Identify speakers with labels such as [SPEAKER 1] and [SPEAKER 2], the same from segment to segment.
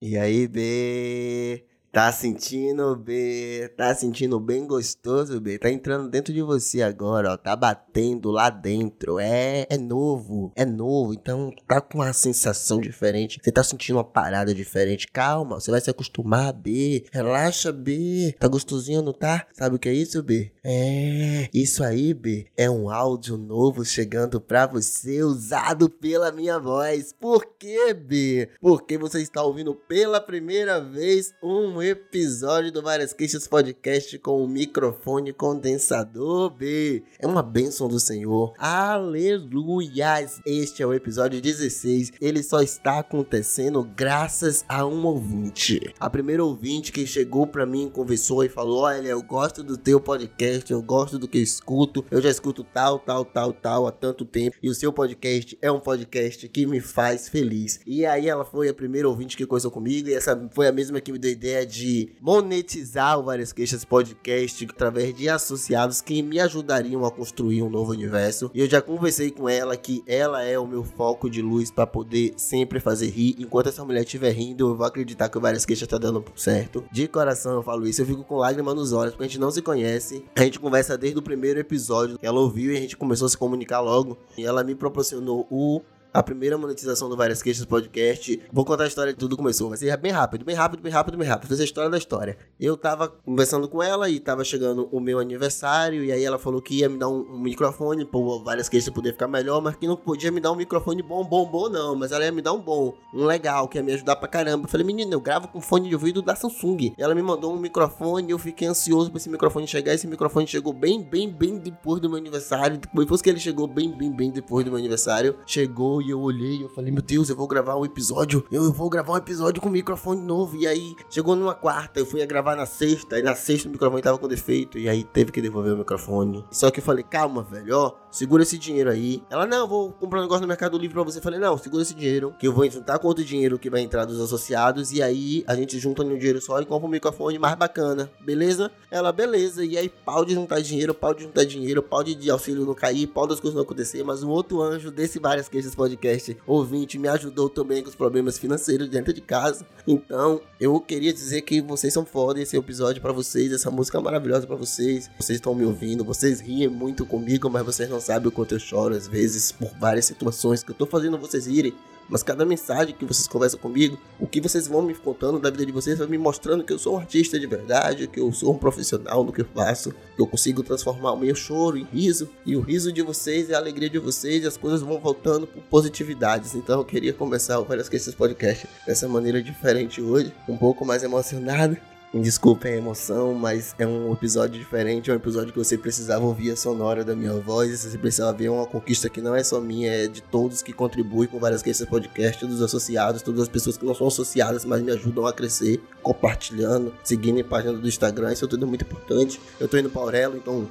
[SPEAKER 1] E aí, B? Tá sentindo, B? Tá sentindo bem gostoso, B? Tá entrando dentro de você agora, ó. Tá batendo lá dentro. É, é novo, é novo. Então tá com uma sensação diferente. Você tá sentindo uma parada diferente. Calma, você vai se acostumar, B. Relaxa, B. Tá gostosinho, não tá? Sabe o que é isso, B? É, isso aí, B. É um áudio novo chegando pra você, usado pela minha voz. Por quê, B? Porque você está ouvindo pela primeira vez um episódio do Várias Queixas Podcast com o microfone condensador B. É uma bênção do Senhor. Aleluias! Este é o episódio 16. Ele só está acontecendo graças a um ouvinte. A primeira ouvinte que chegou para mim, conversou e falou: Olha, eu gosto do teu podcast, eu gosto do que eu escuto. Eu já escuto tal, tal, tal, tal há tanto tempo. E o seu podcast é um podcast que me faz feliz. E aí ela foi a primeira ouvinte que conversou comigo. E essa foi a mesma que me deu ideia de monetizar o Várias Queixas Podcast através de associados que me ajudariam a construir um novo universo. E eu já conversei com ela que ela é o meu foco de luz para poder sempre fazer rir. Enquanto essa mulher estiver rindo, eu vou acreditar que o Várias Queixas tá dando certo. De coração eu falo isso, eu fico com lágrimas nos olhos, porque a gente não se conhece. A gente conversa desde o primeiro episódio que ela ouviu e a gente começou a se comunicar logo. E ela me proporcionou o a primeira monetização do Várias Queixas Podcast. Vou contar a história de tudo começou. Vai ser bem rápido, bem rápido, bem rápido, bem rápido. Fazer a história da história. Eu tava conversando com ela e tava chegando o meu aniversário. E aí ela falou que ia me dar um, um microfone para Várias Queixas poder ficar melhor, mas que não podia me dar um microfone bom, bom, bom, não. Mas ela ia me dar um bom, um legal, que ia me ajudar pra caramba. Eu falei, menina, eu gravo com fone de ouvido da Samsung. Ela me mandou um microfone eu fiquei ansioso pra esse microfone chegar. Esse microfone chegou bem, bem, bem depois do meu aniversário. Depois que ele chegou bem, bem, bem depois do meu aniversário, chegou e eu olhei. Eu falei, meu Deus, eu vou gravar um episódio. Eu vou gravar um episódio com microfone novo. E aí, chegou numa quarta, eu fui gravar na sexta. E na sexta o microfone tava com defeito. E aí teve que devolver o microfone. Só que eu falei, calma, velho, ó, segura esse dinheiro aí. Ela, não, vou comprar um negócio no Mercado Livre pra você. Eu falei, não, segura esse dinheiro. Que eu vou juntar com outro dinheiro que vai entrar dos associados. E aí a gente junta no dinheiro só e compra um microfone mais bacana. Beleza? Ela, beleza. E aí, pau de juntar dinheiro, pau de juntar dinheiro, pau de, auxílio não cair, pau das coisas não acontecer. Mas um outro anjo desse Várias Queixas Podcast ouvinte me ajudou também com os problemas financeiros dentro de casa. Então, eu queria dizer que vocês são foda, esse episódio para vocês, essa música é maravilhosa para vocês. Vocês estão me ouvindo, vocês riem muito comigo, mas vocês não sabem o quanto eu choro às vezes por várias situações que eu tô fazendo vocês rirem. Mas cada mensagem que vocês conversam comigo, o que vocês vão me contando da vida de vocês, vai me mostrando que eu sou um artista de verdade, que eu sou um profissional no que eu faço, que eu consigo transformar o meu choro em riso, e o riso de vocês é a alegria de vocês, e as coisas vão voltando por positividades. Então eu queria começar o Várias Questões Podcast dessa maneira diferente hoje, um pouco mais emocionado. Desculpem a emoção, mas é um episódio diferente, é um episódio que você precisava ouvir a sonora da minha voz, você precisava ver uma conquista que não é só minha, é de todos que contribuem com várias questões podcast, todos os associados, todas as pessoas que não são associadas, mas me ajudam a crescer, compartilhando, seguindo a página do Instagram, isso é tudo muito importante. Eu tô indo para Aurelo, então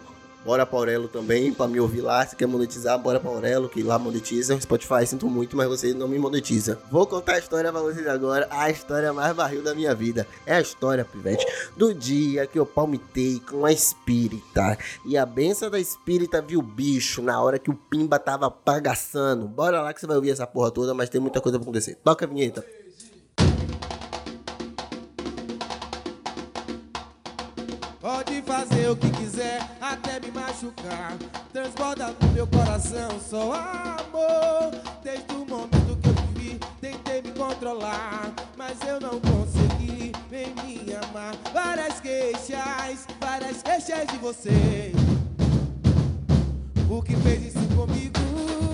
[SPEAKER 1] Bora pra Aurelo também, pra me ouvir lá. Se quer monetizar, bora pra Aurelo, que lá monetiza. Spotify, sinto muito, mas você não me monetiza. Vou contar a história pra vocês agora. A história mais barril da minha vida. É a história, pivete, do dia que eu palmitei com a espírita. E a benção da espírita viu o bicho na hora que o Pimba tava pagaçando. Bora lá que você vai ouvir essa porra toda, mas tem muita coisa pra acontecer. Toca a vinheta.
[SPEAKER 2] Machucar. Transborda no meu coração só amor. Desde o momento que eu te vi, tentei me controlar, mas eu não consegui. Vem me amar. Várias queixas, várias queixas de você. O que fez isso comigo?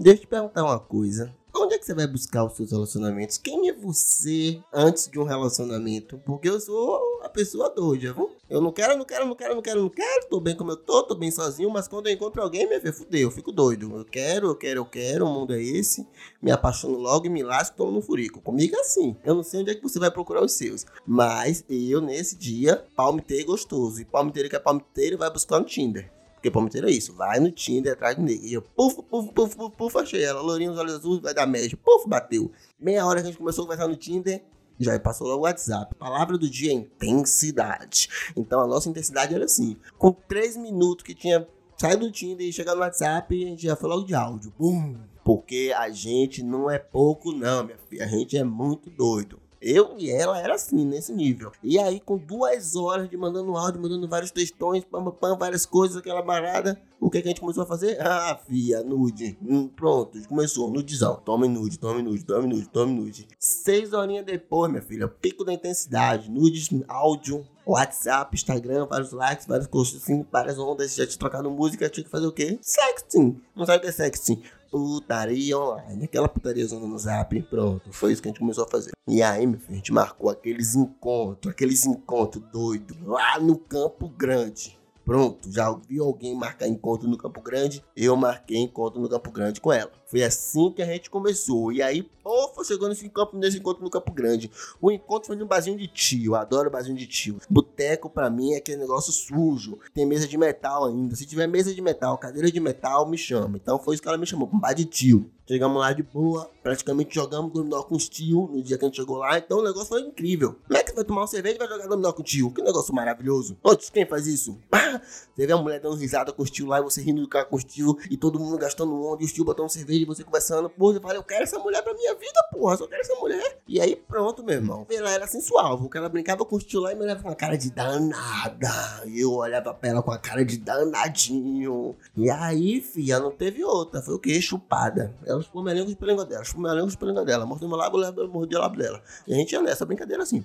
[SPEAKER 1] Deixa eu te perguntar uma coisa. Onde é que você vai buscar os seus relacionamentos? Quem é você antes de um relacionamento? Porque eu sou a pessoa doida, viu? Eu não quero, não quero, não quero, não quero, não quero. Tô bem como eu tô, tô bem sozinho, mas quando eu encontro alguém, minha filha, fudeu, eu fico doido. Eu quero, eu quero, eu quero, o mundo é esse. Me apaixono logo e me lasco, tomo no furico. Comigo é assim. Eu não sei onde é que você vai procurar os seus. Mas eu, nesse dia, palmiteiro gostoso. E palmiteiro que é palmiteiro vai buscar no Tinder. Porque palmiteiro é isso, vai no Tinder atrás do negro. E eu, puf, puf, puf, puf, puf, achei ela. Lourinho, os olhos azuis, vai dar média. Puf, bateu. Meia hora que a gente começou a conversar no Tinder, já passou logo o WhatsApp. Palavra do dia é intensidade. Então a nossa intensidade era assim. Com três minutos que tinha saído do Tinder e chegado no WhatsApp, a gente já logo de áudio. Bum! Porque a gente não é pouco, não, minha filha. A gente é muito doido. Eu e ela era assim, nesse nível. E aí, com duas horas de mandando áudio, mandando vários textões, pam, pam, várias coisas, aquela barada. O que, que a gente começou a fazer? Ah, fia, nude. Hum, pronto, começou, nudizão. Tome nude, tome nude, tome nude, tome nude. Seis horinhas depois, minha filha, pico da intensidade. Nudes, áudio, WhatsApp, Instagram, vários likes, várias coisas assim, várias ondas. Já te trocando música, tinha que fazer o quê? Sexting. Não sabe o que é sexting? Putaria online. Aquela putaria no zap, pronto. Foi isso que a gente começou a fazer. E aí, meu filho, a gente marcou aqueles encontros, aqueles encontros doidos lá no Campo Grande. Pronto, já vi alguém marcar encontro no Campo Grande, eu marquei encontro no Campo Grande com ela. Foi assim que a gente começou. E aí, pô, chegou nesse, campo, nesse encontro no Campo Grande. O encontro foi num barzinho de tio. Adoro barzinho de tio. Boteco, pra mim, é aquele negócio sujo. Tem mesa de metal ainda. Se tiver mesa de metal, cadeira de metal, me chama. Então foi isso que ela me chamou, um bar de tio. Chegamos lá de boa, praticamente jogamos dominó com os tio no dia que a gente chegou lá. Então o negócio foi incrível. Como é que vai tomar uma cerveja e vai jogar dominó com o tio? Que negócio maravilhoso. Outros, quem faz isso? Ah, você vê a mulher dando risada com os tio lá e você rindo do cara com os tio e todo mundo gastando onda e os tio botando cerveja você conversando. Porra, eu falei, eu quero essa mulher pra minha vida, porra. Só quero essa mulher. E aí pronto, meu irmão. Ela era sensual, porque ela brincava com os tio lá e me olhava com a cara de danada. E eu olhava pra ela com a cara de danadinho. E aí, filha, não teve outra. Foi o quê? Chupada. Ela ficou melhor língua de língua dela, chupou minha língua de língua dela, mordeu meu lábio, mordi o lábio dela. E a gente ia nessa brincadeira assim,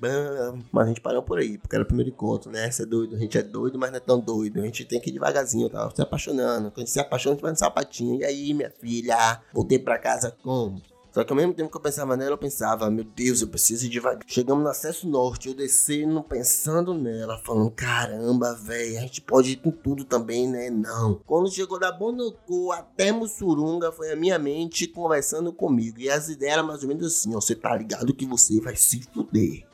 [SPEAKER 1] mas a gente parou por aí, porque era o primeiro encontro, né? Você é doido, a gente é doido, mas não é tão doido. A gente tem que ir devagarzinho, tá? Se apaixonando. Quando se apaixona, a gente vai no sapatinho. E aí, minha filha, voltei pra casa como? Só que ao mesmo tempo que eu pensava nela, eu pensava, meu Deus, eu preciso ir devagar. Chegamos no acesso norte, eu descendo pensando nela, falando, caramba, velho, a gente pode ir com tudo também, né? Não. Quando chegou da Bonocô até Mussurunga, foi a minha mente conversando comigo. E as ideias eram mais ou menos assim, ó, você tá ligado que você vai se fuder.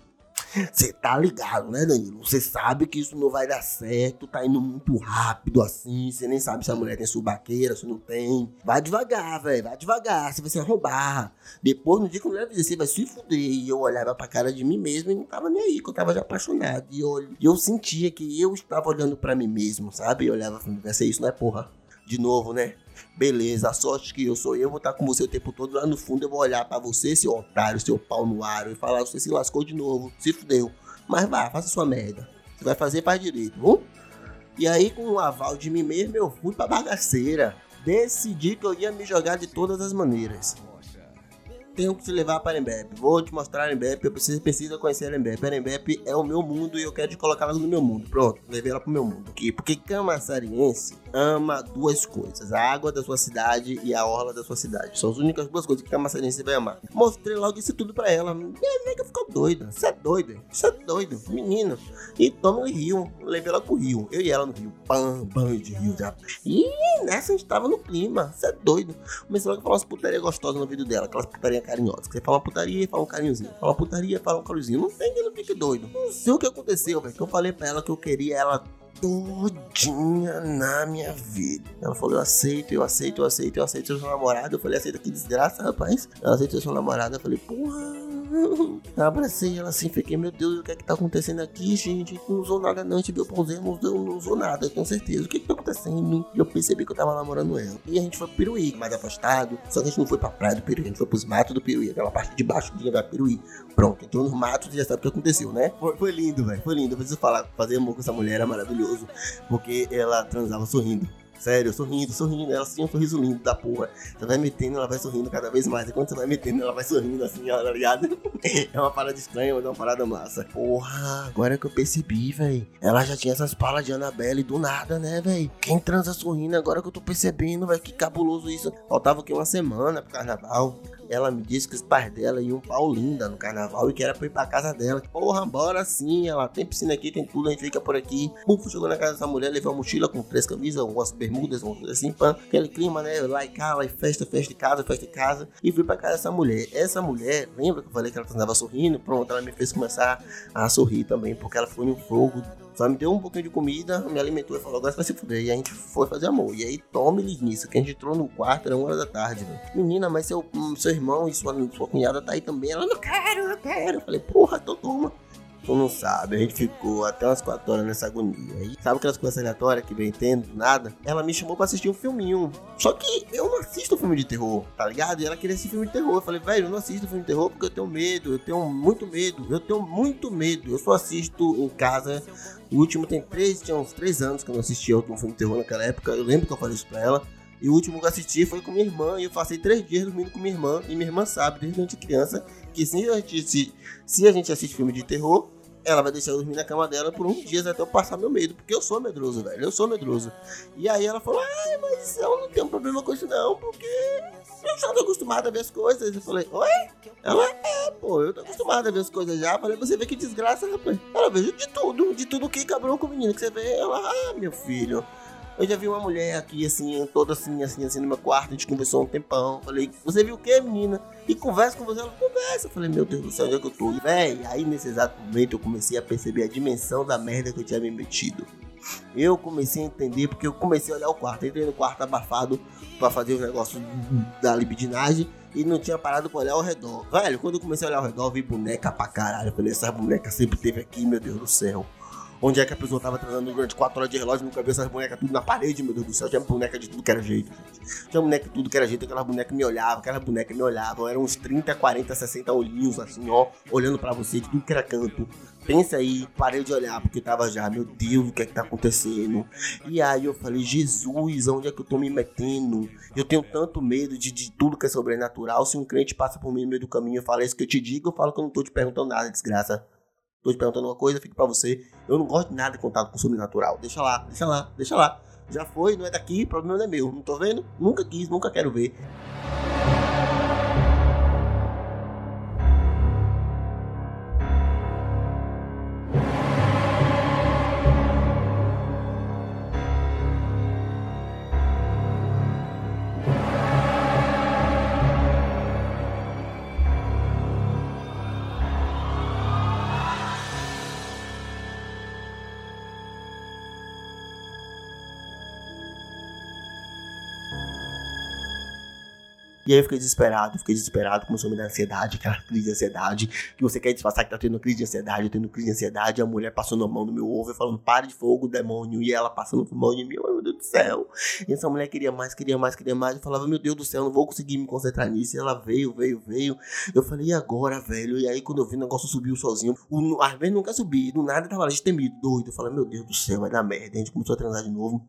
[SPEAKER 1] Você tá ligado, né, Danilo? Você sabe que isso não vai dar certo, tá indo muito rápido assim, você nem sabe se a mulher tem subaqueira, se não tem. Vai devagar, velho, vai devagar, você vai se arrombar. Depois, no dia que eu dizer, você vai se fuder. E eu olhava pra cara de mim mesmo e não tava nem aí, que eu tava já apaixonado. E eu, eu sentia que eu estava olhando pra mim mesmo, sabe? E olhava vai ser isso, não é porra? De novo, né? Beleza, a sorte que eu sou eu, vou estar com você o tempo todo. Lá no fundo eu vou olhar para você, seu otário, seu pau no ar, e falar: você se lascou de novo, se fudeu. Mas vá, faça sua merda. Você vai fazer, faz direito, viu? E aí, com o aval de mim mesmo, eu fui pra bagaceira. Decidi que eu ia me jogar de todas as maneiras tenho que te levar para Embep. Vou te mostrar a Embep, eu preciso, precisa conhecer a Embep. A Embep é o meu mundo e eu quero te colocar ela no meu mundo. Pronto, levei ela pro meu mundo. Aqui, porque camaçariense ama duas coisas: a água da sua cidade e a orla da sua cidade. São as únicas duas coisas que camaçariense vai amar. Mostrei logo isso tudo pra ela. Minha nega ficou doida. Você é doido, você é doido, menino. E toma o rio, levei ela pro rio. Eu e ela no rio. Pam, banho de rio já. E nessa a gente tava no clima. Você é doido. Comecei logo a falar umas putaria gostosas no vídeo dela, aquelas putaria carinhosa. Você fala putaria e fala um carinhozinho. Fala putaria e fala um carinhozinho. Não tem que não fique doido. Não sei o que aconteceu, velho. Que eu falei pra ela que eu queria ela todinha na minha vida. Ela falou, eu aceito, eu aceito, eu aceito, eu aceito seu namorado. Eu falei, aceita que desgraça, rapaz. Ela aceitou seu namorado. Eu falei, porra abracei ela assim, fiquei, meu Deus, o que é que tá acontecendo aqui, gente? Não usou nada não, a gente viu pãozinho, não, não usou nada, com certeza. O que é que tá acontecendo? E eu percebi que eu tava namorando ela. E a gente foi pro Piruí, mais afastado. Só que a gente não foi pra praia do Piruí, a gente foi pros matos do Piruí, aquela parte de baixo da Piruí. Pronto, entrou nos matos e já sabe o que aconteceu, né? Foi, foi lindo, velho, foi lindo. Eu preciso falar, fazer amor com essa mulher era maravilhoso, porque ela transava sorrindo. Sério, sorrindo, sorrindo. Ela tinha um sorriso lindo da porra. Você vai metendo, ela vai sorrindo cada vez mais. E quando você vai metendo, ela vai sorrindo assim, ó, tá ligado? É uma parada estranha, mas é uma parada massa. Porra, agora que eu percebi, velho. Ela já tinha essas palas de Annabelle do nada, né, velho? Quem transa sorrindo, agora que eu tô percebendo, velho. Que cabuloso isso. Faltava que? Uma semana pro carnaval. Ela me disse que os pais dela iam pra Olinda no carnaval e que era pra ir pra casa dela. Porra, bora sim, ela tem piscina aqui, tem tudo, a gente fica por aqui. Puf, chegou na casa dessa mulher, levou uma mochila com três camisas, umas bermudas, umas coisas assim, pã. Aquele clima, né? Lá e cá, lá e festa, festa de casa, festa de casa. E fui pra casa dessa mulher. Essa mulher, lembra que eu falei que ela andava sorrindo? Pronto, ela me fez começar a sorrir também, porque ela foi no fogo só me deu um pouquinho de comida, me alimentou e falou, agora você vai se fuder. E a gente foi fazer amor. E aí tome-lhe nisso, que a gente entrou no quarto, era uma hora da tarde, velho. Menina, mas seu, seu irmão e sua, sua cunhada tá aí também. Ela, não quero, eu quero. Eu falei, porra, então toma. Tu não sabe, a gente ficou até umas 4 horas nessa agonia. E sabe aquelas coisas aleatórias que vem entendo, nada? Ela me chamou pra assistir um filminho. Só que eu não assisto filme de terror, tá ligado? E ela queria assistir filme de terror. Eu falei, velho, eu não assisto filme de terror porque eu tenho medo, eu tenho muito medo, eu tenho muito medo. Eu só assisto em casa. O último tem três, tinha uns três anos que eu não assistia outro filme de terror naquela época. Eu lembro que eu falei isso pra ela. E o último que eu assisti foi com minha irmã. E eu passei três dias dormindo com minha irmã. E minha irmã sabe, desde a gente criança, que se a gente, se, se a gente assiste filme de terror, ela vai deixar eu dormir na cama dela por uns dias até eu passar meu medo, porque eu sou medroso, velho. Eu sou medroso. E aí ela falou: ai, mas eu não tenho problema com isso, não, porque eu já tô acostumada a ver as coisas. Eu falei: oi? Ela é, pô, eu tô acostumada a ver as coisas já. Eu falei: você vê que desgraça, rapaz. Ela vejo de tudo, de tudo que cabrão com o menino que você vê. Ela, ah, meu filho. Eu já vi uma mulher aqui, assim, toda assim, assim, assim, no meu quarto. A gente conversou um tempão. Falei, você viu o que, menina? E conversa com você, ela conversa. Eu falei, meu Deus do céu, onde é que eu tô? Véi, aí nesse exato momento eu comecei a perceber a dimensão da merda que eu tinha me metido. Eu comecei a entender porque eu comecei a olhar o quarto. entrei no quarto abafado para fazer os negócios da libidinagem e não tinha parado pra olhar ao redor. Velho, quando eu comecei a olhar ao redor, eu vi boneca pra caralho. Eu falei, essa boneca sempre teve aqui, meu Deus do céu. Onde é que a pessoa tava transando durante 4 horas de relógio, nunca viu essas bonecas tudo na parede, meu Deus do céu. Tinha boneca de tudo que era jeito, gente. Tinha boneca de tudo que era jeito, aquela boneca me olhava, aquela boneca me olhava. Eram uns 30, 40, 60 olhinhos, assim, ó, olhando para você de tudo que era canto. Pensa aí, parei de olhar porque tava já, meu Deus, o que é que tá acontecendo? E aí eu falei, Jesus, onde é que eu tô me metendo? Eu tenho tanto medo de, de tudo que é sobrenatural. Se um crente passa por mim no meio do caminho e fala isso que eu te digo, eu falo que eu não tô te perguntando nada, desgraça. Tô te perguntando uma coisa, fico pra você. Eu não gosto de nada de contato com o sobrenatural. Deixa lá, deixa lá, deixa lá. Já foi, não é daqui, problema não é meu. Não tô vendo? Nunca quis, nunca quero ver. E aí eu fiquei desesperado, fiquei desesperado, começou a me dar ansiedade, aquela crise de ansiedade, que você quer disfarçar que tá tendo crise de ansiedade, tendo crise de ansiedade, a mulher passando a mão no meu ovo, falando, para de fogo, demônio, e ela passando a mão em mim, meu Deus do céu. E essa mulher queria mais, queria mais, queria mais, eu falava, meu Deus do céu, não vou conseguir me concentrar nisso, e ela veio, veio, veio. Eu falei, e agora, velho? E aí quando eu vi o negócio subiu sozinho, o, às vezes nunca subi, do nada tava lá destemido, doido. Eu falei, meu Deus do céu, vai dar merda. A gente começou a transar de novo.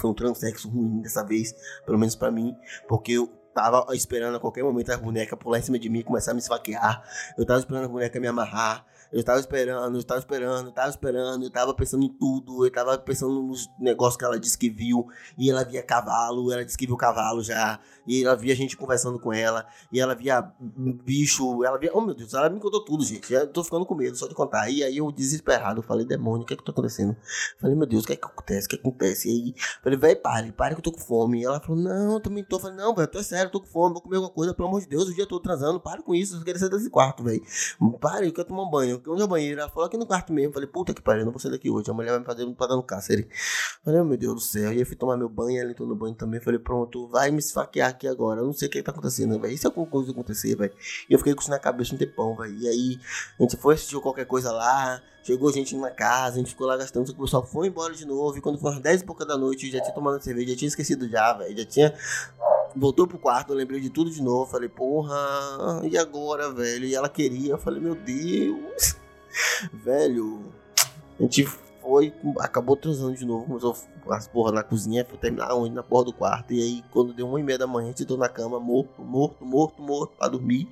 [SPEAKER 1] Foi um transexo ruim dessa vez, pelo menos para mim, porque eu tava esperando a qualquer momento as bonecas pular em cima de mim e começar a me esfaquear. Eu tava esperando as bonecas me amarrar. Eu tava esperando, eu tava esperando, eu tava esperando, eu tava pensando em tudo, eu tava pensando nos negócios que ela disse que viu, e ela via cavalo, ela disse que viu cavalo já, e ela via gente conversando com ela, e ela via bicho, ela via, oh meu Deus, ela me contou tudo, gente, eu tô ficando com medo só de contar, e aí eu desesperado, falei, demônio, o que é que tá acontecendo? Falei, meu Deus, o que é que acontece, o que, é acontece? E aí, falei, vai, pare, pare que eu tô com fome, e ela falou, não, eu também tô, falei, não, velho, tô sério, eu tô com fome, vou comer alguma coisa, pelo amor de Deus, o dia todo transando, pare com isso, eu quero sair desse quarto, velho, pare, eu quero tomar um banho, onde é o banheiro? Ela falou aqui no quarto mesmo. Falei, puta que pariu, não vou sair daqui hoje. A mulher vai me fazer pra dar no cárcere. Falei, oh, meu Deus do céu. E aí fui tomar meu banho, ela entrou no banho também. Falei, pronto, vai me esfaquear aqui agora. Eu não sei o que, tá acontecendo, velho. Isso é alguma coisa acontecer, velho. E eu fiquei com isso na cabeça um tempão, velho. E aí a gente foi assistir qualquer coisa lá. Chegou gente na casa, a gente ficou lá gastando, o pessoal foi embora de novo. E quando foi às 10 e pouca da noite, já tinha tomado cerveja, já tinha esquecido já, velho. Já tinha voltou pro quarto, eu lembrei de tudo de novo. Falei, porra, e agora, velho? E ela queria, eu falei, meu Deus. Velho, a gente foi, acabou transando de novo, começou as porra na cozinha, foi terminar onde? Na porra do quarto. E aí, quando deu uma e meia da manhã, a gente na cama, morto, morto, morto, morto, pra dormir.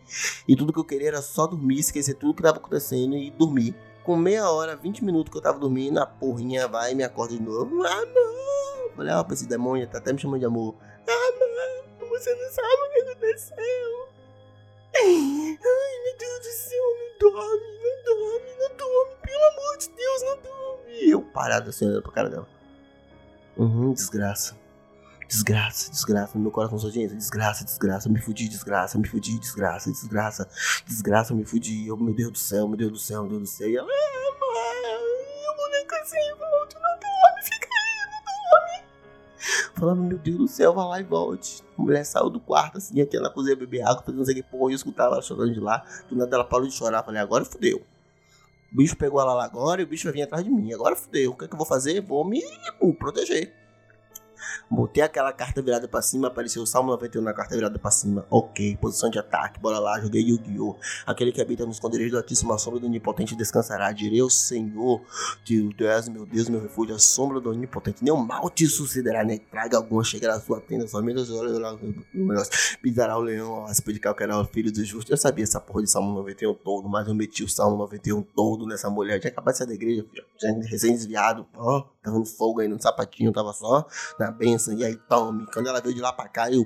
[SPEAKER 1] E tudo que eu queria era só dormir, esquecer tudo que tava acontecendo e dormir. Com meia hora, 20 minutos que eu tava dormindo, a porrinha vai e me acorda de novo. Amor! Falei, ó, ah, esse demônio tá até me chamando de amor. Amor, você não sabe o que aconteceu. Ai, meu Deus do céu, não dorme, não dorme, não dorme, pelo amor de Deus, não dorme. Eu parado assim, olhando pra cara dela. Uhum, desgraça. Desgraça, desgraça, meu coração só gente, desgraça, desgraça, me fudi, desgraça, me fudi, desgraça, desgraça, desgraça, me fudi, oh, meu Deus do céu, meu Deus do céu, meu Deus do céu. E ela, ah, mãe, Falava, meu Deus do céu, vai lá e volte. A mulher saiu do quarto, assim, aqui na cozinha beber água, fazendo não sei o que, porra, eu escutava ela chorando de lá, do nada ela parou de chorar, falei, agora fudeu. O bicho pegou ela lá agora e o bicho vai vir atrás de mim. Agora fudeu. O que, é que eu vou fazer? Vou me proteger. Botei aquela carta virada pra cima, apareceu o Salmo 91 na carta virada pra cima. Ok, posição de ataque, bora lá, joguei Yu-Gi-Oh! Aquele que habita nos esconderijo do Altíssimo, a sombra do Onipotente descansará. Direi ao Senhor, que tu és meu Deus, meu refúgio, a sombra do Onipotente. Nenhum mal te sucederá, nem traga alguma chegará à sua tenda, somente os olhos pisará o leão, a de calcará o filho do justo. Eu sabia essa porra de Salmo 91 todo, mas eu meti o Salmo 91 todo nessa mulher. Tinha acabado de sair da igreja, recém-desviado, ó, tava no fogo aí no sapatinho, tava só na benção. E aí, tome. Quando ela veio de lá pra cá, eu.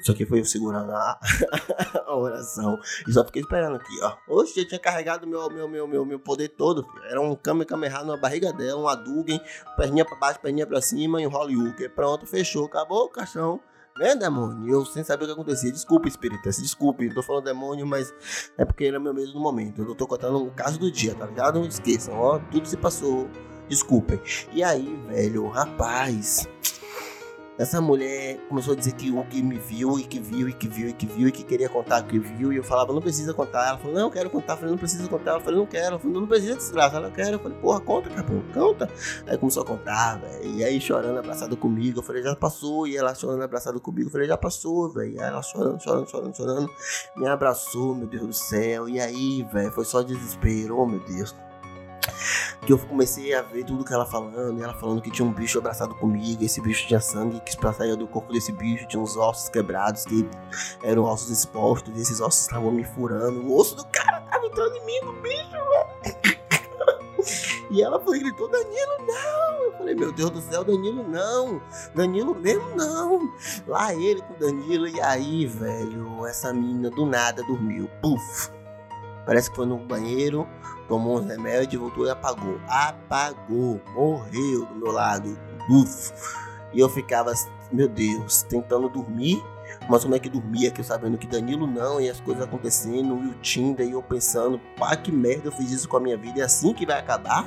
[SPEAKER 1] Isso aqui foi eu segurando a, a oração. E só fiquei esperando aqui, ó. Oxe, eu tinha carregado meu, meu, meu, meu, meu poder todo, filho. Era um Kamehameha na barriga dela, um Adugen, perninha pra baixo, perninha pra cima e um Hollywood. Pronto, fechou, acabou o caixão. Né, demônio? Eu sem saber o que acontecia. Desculpa, espírita. Desculpe, tô falando demônio, mas é porque era meu medo no momento. Eu tô contando o caso do dia, tá ligado? Não esqueçam, ó. Tudo se passou. Desculpem. E aí, velho, rapaz. Essa mulher começou a dizer que o que me viu e que viu e que viu e que viu e que queria contar que viu. E eu falava, não precisa contar. Ela falou, não, eu quero contar. Eu falei, não precisa contar. Eu falei, não quero. Ela falou, não precisa desgraça. Ela quer. Eu falei, porra, conta, capô, conta. Aí começou a contar, velho. E aí chorando, abraçado comigo. Eu falei, já passou. E ela chorando, abraçado comigo. Eu falei, já passou, velho. E ela chorando, chorando, chorando, chorando. Me abraçou, meu Deus do céu. E aí, velho, foi só desespero. Oh, meu Deus que eu comecei a ver tudo que ela falando, e ela falando que tinha um bicho abraçado comigo, esse bicho tinha sangue que saía do corpo desse bicho, tinha uns ossos quebrados que eram ossos expostos, e esses ossos estavam me furando, o osso do cara tava entrando em mim, no bicho. E ela foi gritou, Danilo, não! Eu falei, meu Deus do céu, Danilo não! Danilo mesmo não! Lá ele com o Danilo, e aí, velho, essa menina do nada dormiu. Puf! Parece que foi no banheiro, tomou uns remédios, voltou e apagou. Apagou, morreu do meu lado. Uf. E eu ficava, meu Deus, tentando dormir. Mas como é que dormia? Que eu sabendo que Danilo não, e as coisas acontecendo, e o Tinder, e eu pensando, pá, que merda eu fiz isso com a minha vida, é assim que vai acabar?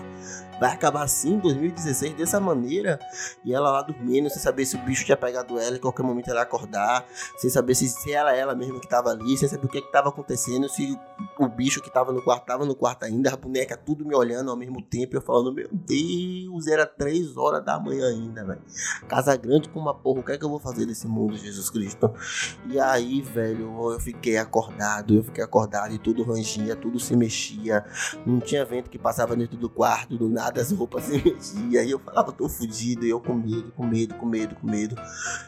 [SPEAKER 1] Vai acabar assim 2016 dessa maneira. E ela lá dormindo, sem saber se o bicho tinha pegado ela, em qualquer momento ela ia acordar, sem saber se, se era ela mesma que tava ali, sem saber o que estava acontecendo, se o, bicho que tava no quarto tava no quarto ainda, a boneca tudo me olhando ao mesmo tempo, eu falando, meu Deus, era três horas da manhã ainda, velho. Casa grande com uma porra, o que é que eu vou fazer nesse mundo, Jesus Cristo? E aí, velho, eu fiquei acordado, eu fiquei acordado e tudo rangia, tudo se mexia, não tinha vento que passava dentro do quarto, do nada das roupas se mexia. E eu falava, tô fudido. E eu com medo, com medo, com medo, com medo.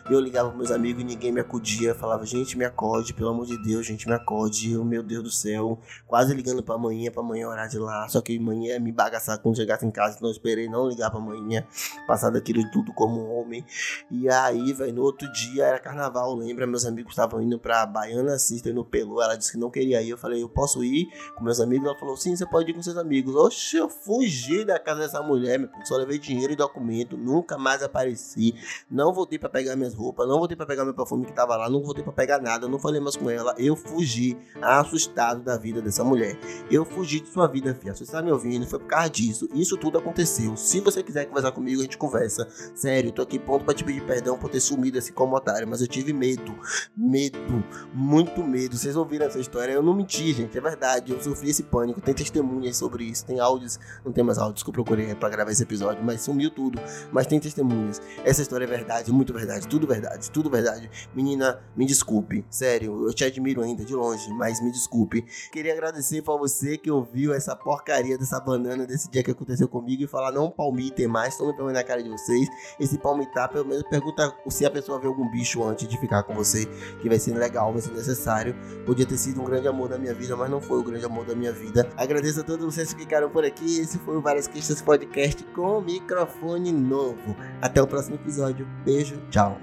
[SPEAKER 1] E eu ligava pros meus amigos e ninguém me acudia. Eu falava, gente, me acorde, pelo amor de Deus, gente, me acorde. Eu, meu Deus do céu. Quase ligando pra manhã, pra manhã orar de lá. Só que manhã me bagaçar quando chegasse em casa. Então eu esperei não ligar pra manhã. Passar daquilo tudo como um homem. E aí, velho, no outro dia era carnaval, lembra? Meus amigos estavam indo pra Baiana Sister no Pelu. Ela disse que não queria ir. Eu falei, eu posso ir com meus amigos? Ela falou, sim, você pode ir com seus amigos. Oxe, eu fugi da casa dessa mulher, meu só levei dinheiro e documento, nunca mais apareci. Não voltei para pegar minhas roupas, não voltei para pegar meu perfume que tava lá, não voltei para pegar nada, não falei mais com ela. Eu fugi, assustado da vida dessa mulher. Eu fugi de sua vida, filha. Você está me ouvindo? Foi por causa disso. Isso tudo aconteceu. Se você quiser conversar comigo, a gente conversa. Sério, tô aqui pronto para te pedir perdão por ter sumido assim como otário, mas eu tive medo. Medo, muito medo. Vocês ouviram essa história? Eu não menti, gente, é verdade. Eu sofri esse pânico. Tem testemunhas sobre isso, tem áudios, não tem mais áudios, desculpa procurei para gravar esse episódio, mas sumiu tudo. Mas tem testemunhas. Essa história é verdade, muito verdade, tudo verdade, tudo verdade. Menina, me desculpe, sério, eu te admiro ainda de longe, mas me desculpe. Queria agradecer para você que ouviu essa porcaria dessa banana desse dia que aconteceu comigo e falar não palmitem mais, tô me na cara de vocês. Esse palmitar, pelo menos pergunta se a pessoa vê algum bicho antes de ficar com você, que vai ser legal, vai ser necessário. Podia ter sido um grande amor da minha vida, mas não foi o grande amor da minha vida. Agradeço a todos vocês que ficaram por aqui. Esse foi o Várias Queixas Podcast com microfone novo. Até o próximo episódio. Beijo, tchau.